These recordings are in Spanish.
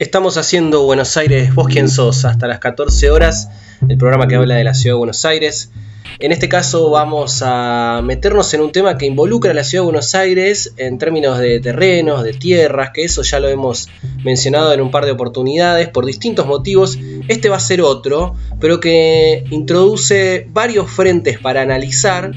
Estamos haciendo Buenos Aires, vos quién sos, hasta las 14 horas, el programa que habla de la ciudad de Buenos Aires. En este caso vamos a meternos en un tema que involucra a la ciudad de Buenos Aires en términos de terrenos, de tierras, que eso ya lo hemos mencionado en un par de oportunidades por distintos motivos. Este va a ser otro, pero que introduce varios frentes para analizar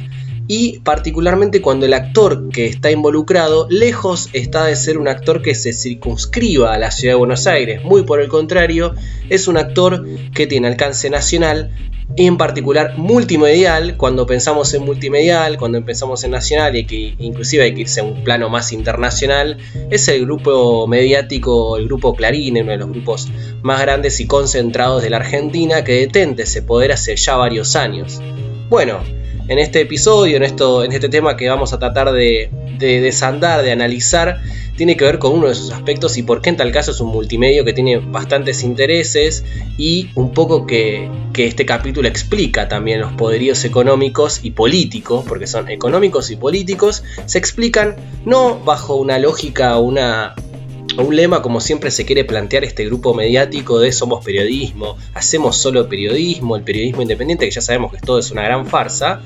y particularmente cuando el actor que está involucrado lejos está de ser un actor que se circunscriba a la ciudad de Buenos Aires, muy por el contrario, es un actor que tiene alcance nacional y en particular multimedial, cuando pensamos en multimedial, cuando pensamos en nacional y que inclusive hay que irse a un plano más internacional, es el grupo mediático, el grupo Clarín, uno de los grupos más grandes y concentrados de la Argentina que detente ese poder hace ya varios años. Bueno, en este episodio, en, esto, en este tema que vamos a tratar de, desandar, de analizar, tiene que ver con uno de sus aspectos y por qué en tal caso es un multimedio que tiene bastantes intereses y un poco que, que, este capítulo explica también los poderíos económicos y políticos, porque son económicos y políticos, se explican no bajo una lógica una, un lema como siempre se quiere plantear este grupo mediático de somos periodismo, hacemos solo periodismo, el periodismo independiente, que ya sabemos que todo es una gran farsa.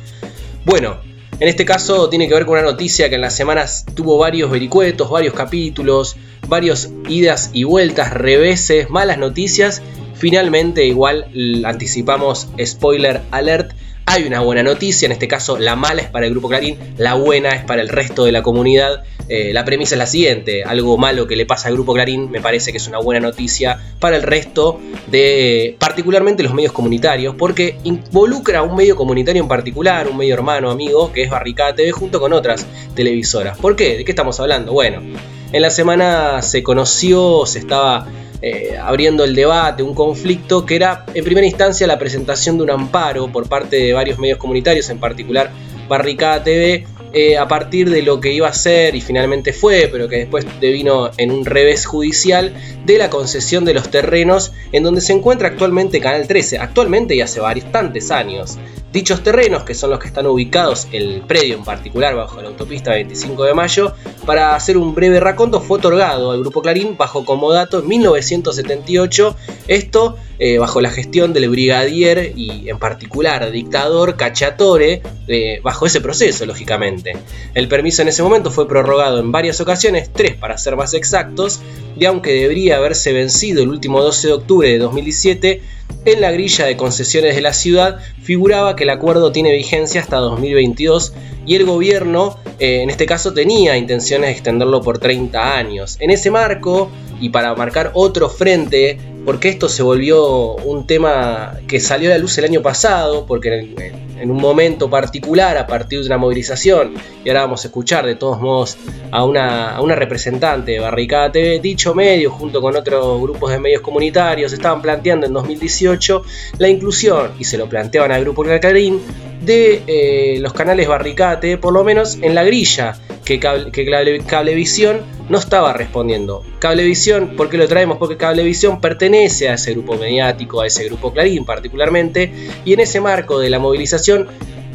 Bueno, en este caso tiene que ver con una noticia que en las semanas tuvo varios vericuetos, varios capítulos, varios idas y vueltas, reveses, malas noticias. Finalmente, igual anticipamos spoiler alert, hay una buena noticia, en este caso la mala es para el grupo Clarín, la buena es para el resto de la comunidad. Eh, la premisa es la siguiente, algo malo que le pasa al grupo Clarín me parece que es una buena noticia para el resto de particularmente los medios comunitarios, porque involucra a un medio comunitario en particular, un medio hermano, amigo, que es Barricada TV junto con otras televisoras. ¿Por qué? ¿De qué estamos hablando? Bueno, en la semana se conoció, se estaba eh, abriendo el debate, un conflicto que era en primera instancia la presentación de un amparo por parte de varios medios comunitarios, en particular Barricada TV, eh, a partir de lo que iba a ser y finalmente fue, pero que después devino en un revés judicial, de la concesión de los terrenos en donde se encuentra actualmente Canal 13, actualmente y hace bastantes años. Dichos terrenos, que son los que están ubicados, el predio en particular bajo la autopista 25 de mayo, para hacer un breve raconto, fue otorgado al Grupo Clarín bajo comodato en 1978, esto eh, bajo la gestión del brigadier y en particular dictador Cacciatore, eh, bajo ese proceso, lógicamente. El permiso en ese momento fue prorrogado en varias ocasiones, tres para ser más exactos, y aunque debería haberse vencido el último 12 de octubre de 2017, en la grilla de concesiones de la ciudad figuraba que el acuerdo tiene vigencia hasta 2022 y el gobierno, eh, en este caso, tenía intenciones de extenderlo por 30 años. En ese marco, y para marcar otro frente, porque esto se volvió un tema que salió a la luz el año pasado, porque en, un momento particular, a partir de una movilización, y ahora vamos a escuchar de todos modos a una, representante de Barricada TV, dicho medio, junto con otros grupos de medios comunitarios, estaban planteando en 2018 la inclusión, y se lo planteaban al grupo Clarín, de eh, los canales Barricada TV, por lo menos en la grilla que, Cablevisión no estaba respondiendo. Cablevisión, ¿por qué lo traemos? Porque Cablevisión pertenece a ese grupo mediático, a ese grupo Clarín particularmente, y en ese marco de la movilización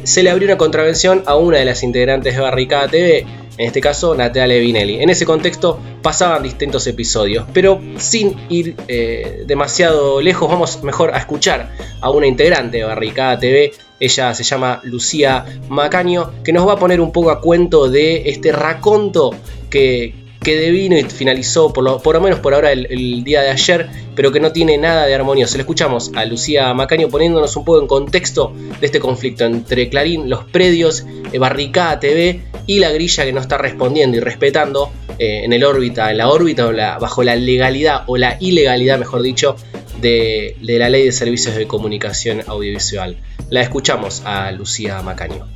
se le abrió una contravención a una de las integrantes de Barricada TV, en este caso Natalia Vinelli. En ese contexto pasaban distintos episodios, pero sin ir eh, demasiado lejos, vamos mejor a escuchar a una integrante de Barricada TV. Ella se llama Lucía Macaño, que nos va a poner un poco a cuento de este raconto que, que devino y finalizó, por lo, por lo menos por ahora, el, día de ayer, pero que no tiene nada de armonioso. Le escuchamos a Lucía Macaño poniéndonos un poco en contexto de este conflicto entre Clarín, los predios, eh, Barricada TV y la grilla que no está respondiendo y respetando eh, en el órbita, en la órbita o bajo la legalidad o la ilegalidad, mejor dicho, de, la ley de servicios de comunicación audiovisual. La escuchamos a Lucía Macaño.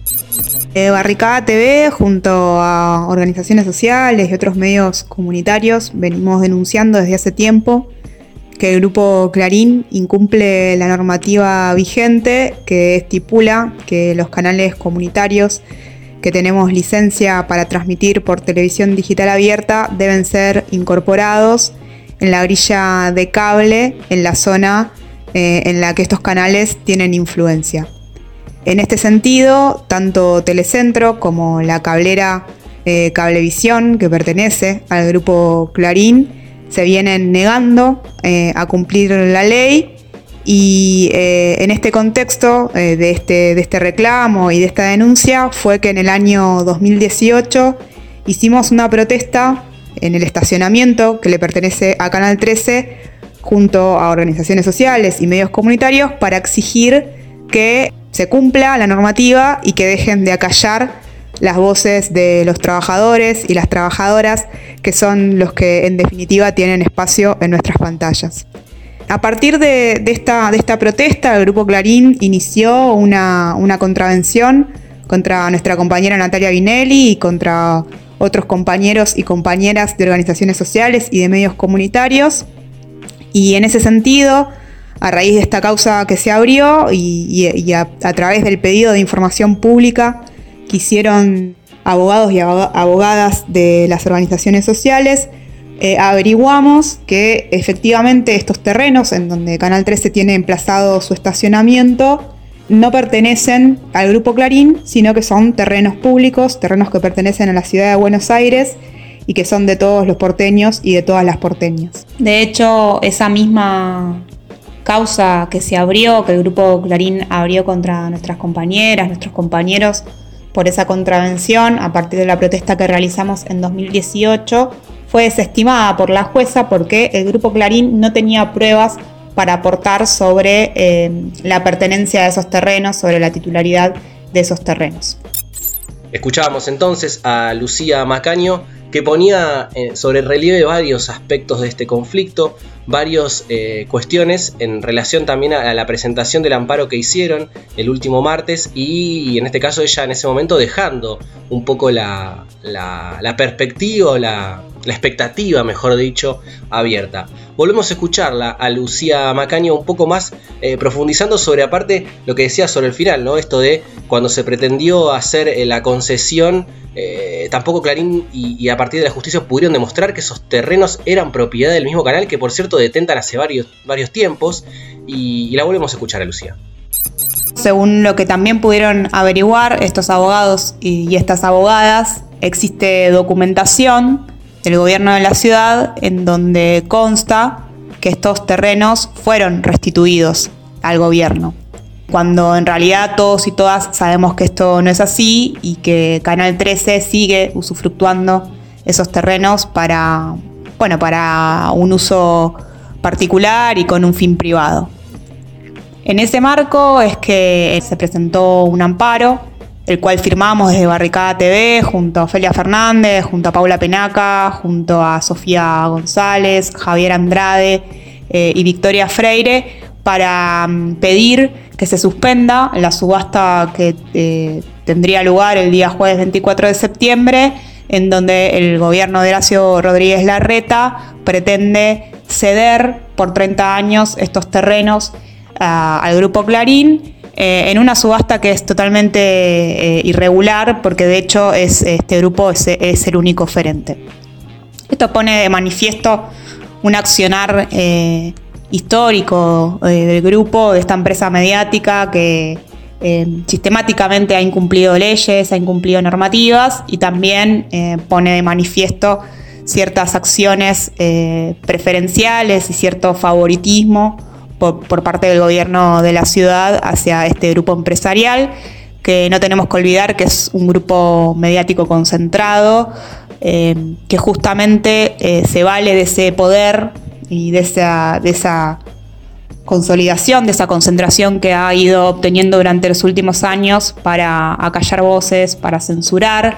Eh, Barricada TV, junto a organizaciones sociales y otros medios comunitarios, venimos denunciando desde hace tiempo que el grupo Clarín incumple la normativa vigente que estipula que los canales comunitarios que tenemos licencia para transmitir por televisión digital abierta deben ser incorporados en la grilla de cable en la zona eh, en la que estos canales tienen influencia. En este sentido, tanto Telecentro como la cablera eh, Cablevisión, que pertenece al grupo Clarín, se vienen negando eh, a cumplir la ley y eh, en este contexto eh, de, este, de este reclamo y de esta denuncia fue que en el año 2018 hicimos una protesta en el estacionamiento que le pertenece a Canal 13 junto a organizaciones sociales y medios comunitarios para exigir que se cumpla la normativa y que dejen de acallar las voces de los trabajadores y las trabajadoras, que son los que en definitiva tienen espacio en nuestras pantallas. A partir de, esta, protesta, el Grupo Clarín inició una, contravención contra nuestra compañera Natalia Vinelli y contra otros compañeros y compañeras de organizaciones sociales y de medios comunitarios. Y en ese sentido, a raíz de esta causa que se abrió y, a, través del pedido de información pública que hicieron abogados y abogadas de las organizaciones sociales, eh, averiguamos que efectivamente estos terrenos en donde Canal 13 tiene emplazado su estacionamiento no pertenecen al Grupo Clarín, sino que son terrenos públicos, terrenos que pertenecen a la ciudad de Buenos Aires y que son de todos los porteños y de todas las porteñas. De hecho, esa misma causa que se abrió, que el Grupo Clarín abrió contra nuestras compañeras, nuestros compañeros, por esa contravención, a partir de la protesta que realizamos en 2018, fue desestimada por la jueza porque el Grupo Clarín no tenía pruebas para aportar sobre eh, la pertenencia de esos terrenos, sobre la titularidad de esos terrenos. Escuchábamos entonces a Lucía Macaño que ponía eh, sobre relieve varios aspectos de este conflicto, varias eh, cuestiones en relación también a, la presentación del amparo que hicieron el último martes y, en este caso ella en ese momento dejando un poco la, la, perspectiva, la, la expectativa, mejor dicho, abierta. Volvemos a escucharla a Lucía Macaño un poco más eh, profundizando sobre aparte lo que decía sobre el final, ¿no? Esto de cuando se pretendió hacer la concesión eh, tampoco Clarín y, a partir de la justicia pudieron demostrar que esos terrenos eran propiedad del mismo canal que por cierto detentan hace varios, varios tiempos y, la volvemos a escuchar a Lucía. Según lo que también pudieron averiguar estos abogados y estas abogadas, existe documentación del gobierno de la ciudad en donde consta que estos terrenos fueron restituidos al gobierno cuando en realidad todos y todas sabemos que esto no es así y que Canal 13 sigue usufructuando esos terrenos para, bueno, para un uso particular y con un fin privado. En ese marco es que se presentó un amparo, el cual firmamos desde Barricada TV junto a Ofelia Fernández, junto a Paula Penaca, junto a Sofía González, Javier Andrade eh, y Victoria Freire, para mm, pedir que se suspenda la subasta que eh, tendría lugar el día jueves 24 de septiembre, en donde el gobierno de Horacio Rodríguez Larreta pretende ceder por 30 años estos terrenos ah, al grupo Clarín. Eh, en una subasta que es totalmente eh, irregular, porque de hecho es, este grupo es, el único oferente. Esto pone de manifiesto un accionar histórico eh, del grupo, de esta empresa mediática que sistemáticamente ha incumplido leyes, ha incumplido normativas y también pone de manifiesto ciertas acciones preferenciales y cierto favoritismo por, por, parte del gobierno de la ciudad hacia este grupo empresarial, que no tenemos que olvidar que es un grupo mediático concentrado, que justamente se vale de ese poder y de esa, de esa consolidación, de esa concentración que ha ido obteniendo durante los últimos años para acallar voces, para censurar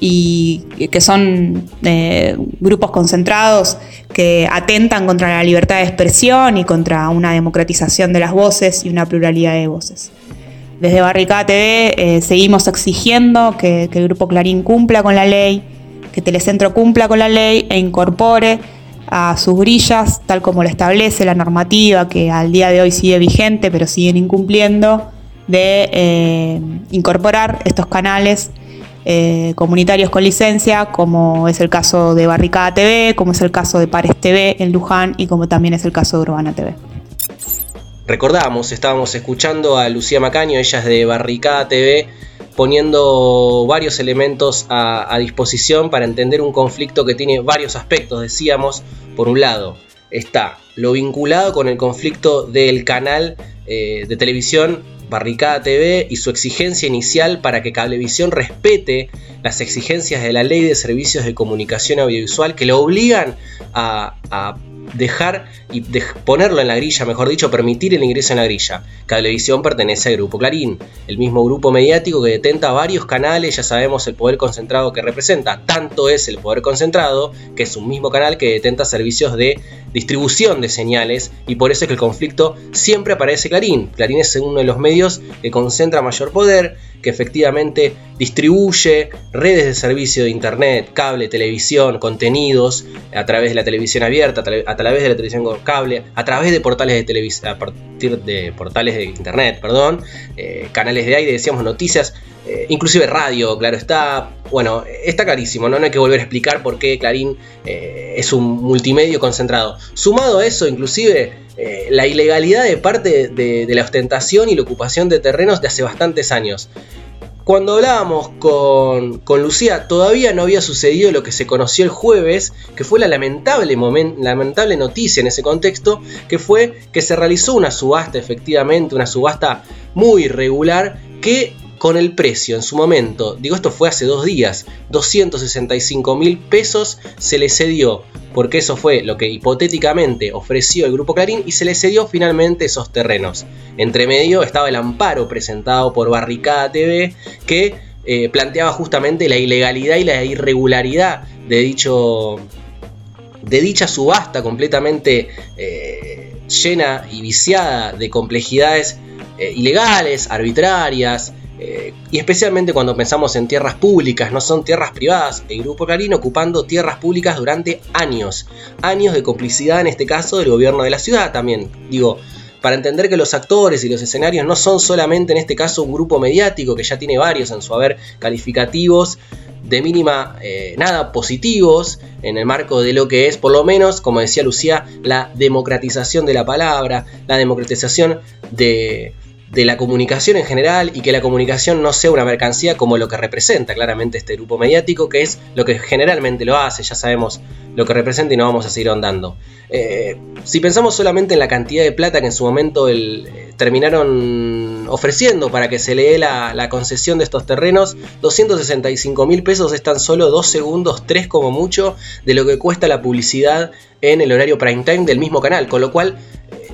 y que son eh, grupos concentrados que atentan contra la libertad de expresión y contra una democratización de las voces y una pluralidad de voces. Desde Barricada TV eh, seguimos exigiendo que, el Grupo Clarín cumpla con la ley, que Telecentro cumpla con la ley e incorpore a sus grillas, tal como lo establece la normativa que al día de hoy sigue vigente, pero siguen incumpliendo, de eh, incorporar estos canales eh, comunitarios con licencia, como es el caso de Barricada TV, como es el caso de Pares TV en Luján y como también es el caso de Urbana TV. recordamos, estábamos escuchando a Lucía Macaño, ella es de Barricada TV, poniendo varios elementos a, disposición para entender un conflicto que tiene varios aspectos. Decíamos, por un lado, está lo vinculado con el conflicto del canal eh, de televisión Barricada TV y su exigencia inicial para que Cablevisión respete las exigencias de la ley de servicios de comunicación audiovisual que lo obligan a, a dejar y ponerlo en la grilla, mejor dicho, permitir el ingreso en la grilla. Cablevisión pertenece al Grupo Clarín, el mismo grupo mediático que detenta varios canales, ya sabemos el poder concentrado que representa. Tanto es el poder concentrado que es un mismo canal que detenta servicios de distribución de señales y por eso es que el conflicto siempre aparece Clarín. Clarín es uno de los medios que concentra mayor poder, que efectivamente distribuye redes de servicio de internet, cable, televisión, contenidos a través de la televisión abierta, a, través de la televisión con cable, a través de portales de televisión, a partir de portales de internet, perdón, eh, canales de aire, decíamos noticias, eh, inclusive radio, claro está. Bueno, está clarísimo, ¿no? hay que volver a explicar por qué Clarín eh, es un multimedio concentrado. Sumado a eso, inclusive eh, la ilegalidad de parte de, la ostentación y la ocupación de terrenos de hace bastantes años. Cuando hablábamos con, Lucía, todavía no había sucedido lo que se conoció el jueves, que fue la lamentable, lamentable noticia en ese contexto, que fue que se realizó una subasta, efectivamente, una subasta muy irregular, que con el precio en su momento, digo esto fue hace dos días, 265 mil pesos se le cedió, porque eso fue lo que hipotéticamente ofreció el Grupo Clarín y se le cedió finalmente esos terrenos. Entre medio estaba el amparo presentado por Barricada TV que eh, planteaba justamente la ilegalidad y la irregularidad de dicho de dicha subasta completamente eh, llena y viciada de complejidades eh, ilegales, arbitrarias, eh, y especialmente cuando pensamos en tierras públicas, no son tierras privadas, el Grupo Clarín ocupando tierras públicas durante años, años de complicidad en este caso del gobierno de la ciudad también. Digo, para entender que los actores y los escenarios no son solamente en este caso un grupo mediático que ya tiene varios en su haber calificativos de mínima eh, nada positivos en el marco de lo que es, por lo menos, como decía Lucía, la democratización de la palabra, la democratización de, de la comunicación en general y que la comunicación no sea una mercancía como lo que representa claramente este grupo mediático, que es lo que generalmente lo hace, ya sabemos lo que representa y no vamos a seguir ahondando. Eh, si pensamos solamente en la cantidad de plata que en su momento eh, terminaron ofreciendo para que se le dé la, concesión de estos terrenos, 265 mil pesos es tan solo 2 segundos, 3 como mucho, de lo que cuesta la publicidad en el horario prime time del mismo canal, con lo cual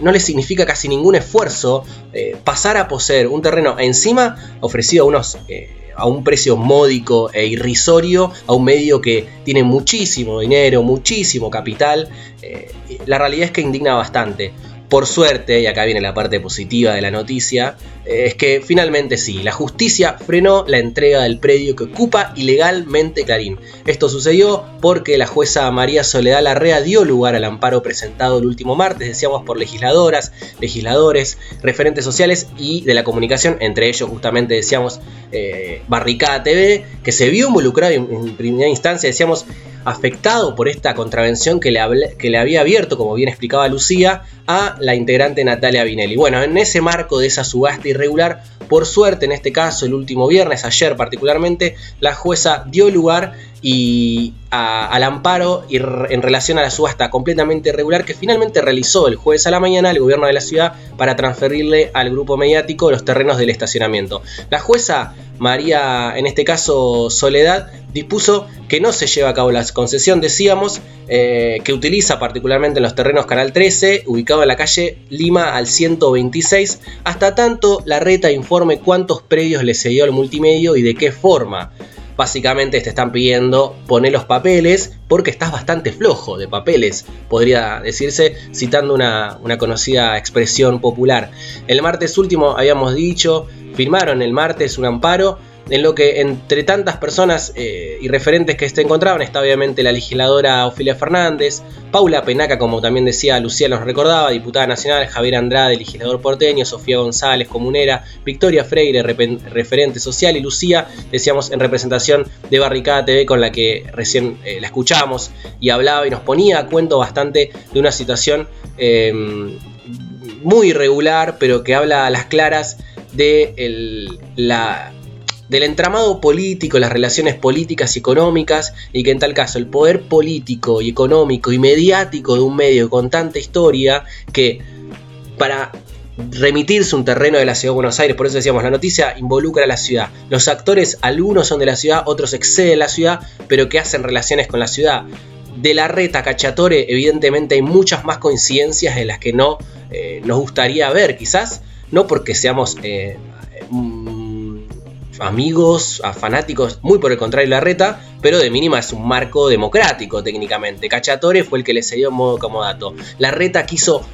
no le significa casi ningún esfuerzo eh, pasar a poseer un terreno encima ofrecido a unos... Eh, a un precio módico e irrisorio a un medio que tiene muchísimo dinero, muchísimo capital. Eh, la realidad es que indigna bastante. Por suerte, y acá viene la parte positiva de la noticia, eh, es que finalmente sí, la justicia frenó la entrega del predio que ocupa ilegalmente Clarín. Esto sucedió porque la jueza María Soledad Larrea dio lugar al amparo presentado el último martes, decíamos por legisladoras, legisladores, referentes sociales y de la comunicación, entre ellos justamente decíamos eh, Barricada TV, que se vio involucrado en primera instancia, decíamos afectado por esta contravención que le, que le había abierto, como bien explicaba Lucía, a la integrante Natalia Vinelli. Bueno, en ese marco de esa subasta irregular, por suerte en este caso, el último viernes, ayer particularmente, la jueza dio lugar y al amparo y en relación a la subasta completamente irregular que finalmente realizó el jueves a la mañana el gobierno de la ciudad para transferirle al grupo mediático los terrenos del estacionamiento. La jueza María, en este caso Soledad, dispuso que no se lleve a cabo la concesión, decíamos, eh, que utiliza particularmente en los terrenos Canal 13, ubicado en la calle Lima al 126, hasta tanto la reta informe cuántos predios le cedió al multimedio y de qué forma. Básicamente te están pidiendo poner los papeles porque estás bastante flojo de papeles, podría decirse citando una, una conocida expresión popular. El martes último habíamos dicho, firmaron el martes un amparo en lo que entre tantas personas eh, y referentes que se encontraban está obviamente la legisladora Ofelia Fernández, Paula Penaca, como también decía Lucía nos recordaba, diputada nacional, Javier Andrade, legislador porteño, Sofía González, comunera, Victoria Freire, referente social y Lucía, decíamos en representación de Barricada TV con la que recién eh, la escuchamos y hablaba y nos ponía a cuento bastante de una situación... Em, muy irregular, pero que habla a las claras de la, del entramado político, las relaciones políticas y económicas, y que en tal caso el poder político y económico y mediático de un medio con tanta historia que para remitirse un terreno de la ciudad de Buenos Aires, por eso decíamos, la noticia involucra a la ciudad. Los actores, algunos son de la ciudad, otros exceden la ciudad, pero que hacen relaciones con la ciudad. De la reta Cachatore, evidentemente hay muchas más coincidencias de las que no eh, nos gustaría ver, quizás, no porque seamos eh, amigos, fanáticos, muy por el contrario la reta, pero de mínima es un marco democrático técnicamente. Cachatore fue el que le cedió en modo como dato. La reta quiso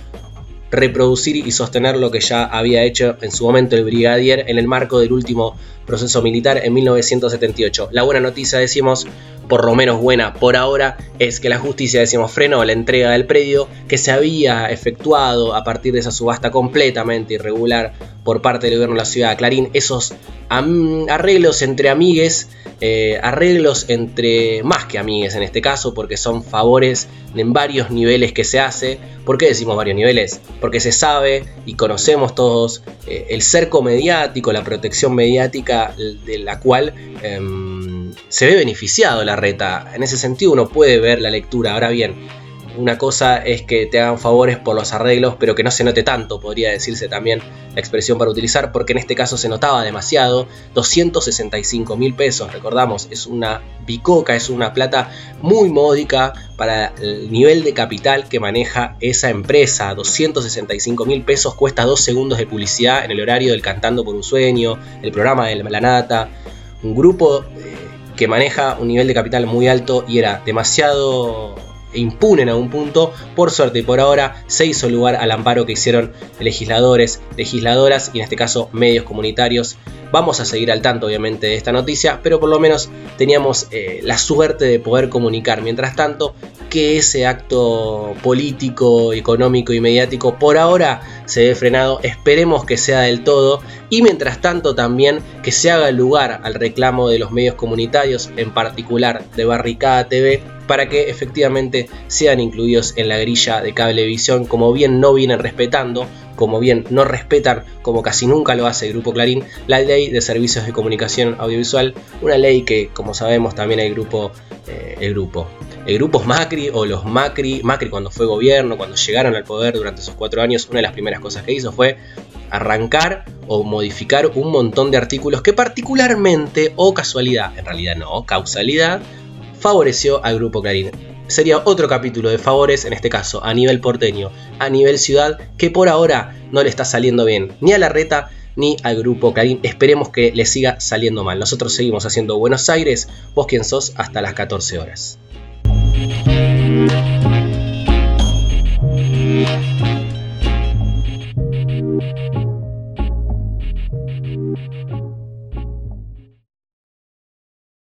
reproducir y sostener lo que ya había hecho en su momento el brigadier en el marco del último proceso militar en 1978. La buena noticia, decimos, por lo menos buena por ahora, es que la justicia, decimos, frenó la entrega del predio que se había efectuado a partir de esa subasta completamente irregular por parte del gobierno de la ciudad de Clarín. Esos arreglos entre amigues eh, arreglos entre más que amigues en este caso, porque son favores en varios niveles que se hace. ¿Por qué decimos varios niveles? Porque se sabe y conocemos todos eh, el cerco mediático, la protección mediática de la cual em, se ve beneficiado la reta. En ese sentido uno puede ver la lectura. Ahora bien, una cosa es que te hagan favores por los arreglos, pero que no se note tanto, podría decirse también la expresión para utilizar, porque en este caso se notaba demasiado. 265 mil pesos, recordamos, es una bicoca, es una plata muy módica para el nivel de capital que maneja esa empresa. 265 mil pesos cuesta dos segundos de publicidad en el horario del Cantando por un Sueño, el programa de La Nata. Un grupo eh, que maneja un nivel de capital muy alto y era demasiado impunen a un punto. Por suerte y por ahora se hizo lugar al amparo que hicieron legisladores, legisladoras y en este caso medios comunitarios. Vamos a seguir al tanto obviamente de esta noticia, pero por lo menos teníamos eh, la suerte de poder comunicar mientras tanto que ese acto político, económico y mediático por ahora se ve frenado. Esperemos que sea del todo y mientras tanto también que se haga lugar al reclamo de los medios comunitarios, en particular de Barricada TV, para que efectivamente sean incluidos en la grilla de cablevisión, como bien no vienen respetando, como bien no respetan, como casi nunca lo hace el Grupo Clarín, la ley de servicios de comunicación audiovisual, una ley que, como sabemos, también el grupo, eh, el grupo, el grupo Macri o los Macri, Macri cuando fue gobierno, cuando llegaron al poder durante esos cuatro años, una de las primeras cosas que hizo fue arrancar o modificar un montón de artículos que particularmente, o casualidad, en realidad no, causalidad, favoreció al grupo Clarín. Sería otro capítulo de favores, en este caso a nivel porteño, a nivel ciudad, que por ahora no le está saliendo bien ni a la reta ni al grupo Clarín. Esperemos que le siga saliendo mal. Nosotros seguimos haciendo Buenos Aires, vos quien sos, hasta las 14 horas.